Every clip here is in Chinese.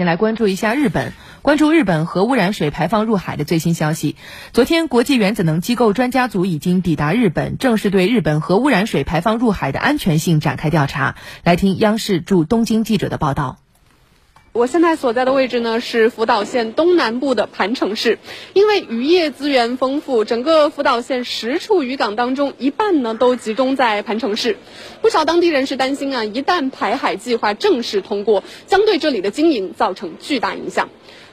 先来关注一下日本，关注日本核污染水排放入海的最新消息。昨天，国际原子能机构专家组已经抵达日本，正式对日本核污染水排放入海的安全性展开调查。来听央视驻东京记者的报道。我现在所在的位置呢是福岛县东南部的盘城市，因为渔业资源丰富，整个福岛县十处渔港当中，一半呢都集中在盘城市。不少当地人是担心啊，一旦排海计划正式通过，将对这里的经营造成巨大影响。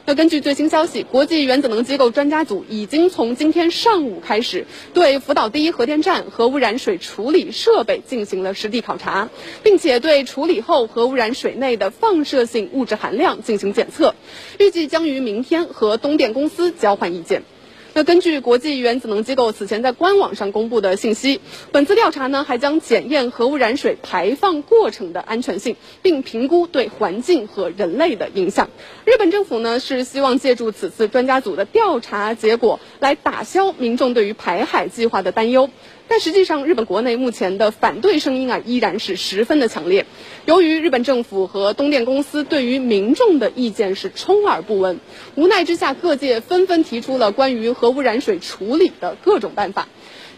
那根据最新消息，国际原子能机构专家组已经从今天上午开始对福岛第一核电站核污染水处理设备进行了实地考察，并且对处理后核污染水内的放射性物质含量进行检测，预计将于明天和东电公司交换意见。那根据国际原子能机构此前在官网上公布的信息，本次调查呢还将检验核污染水排放过程的安全性，并评估对环境和人类的影响。日本政府呢是希望借助此次专家组的调查结果来打消民众对于排海计划的担忧。但实际上，日本国内目前的反对声音啊依然是十分的强烈。由于日本政府和东电公司对于民众的意见是充耳不闻，无奈之下，各界纷纷提出了关于核污染水处理的各种办法。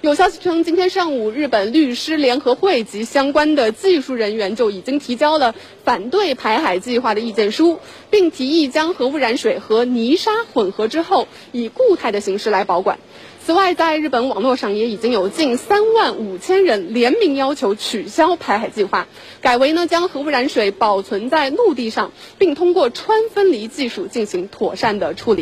有消息称，今天上午，日本律师联合会及相关的技术人员就已经提交了反对排海计划的意见书，并提议将核污染水和泥沙混合之后，以固态的形式来保管。此外，在日本网络上也已经有近三万五千人联名要求取消排海计划，改为呢将核污染水保存在陆地上，并通过川分离技术进行妥善的处理。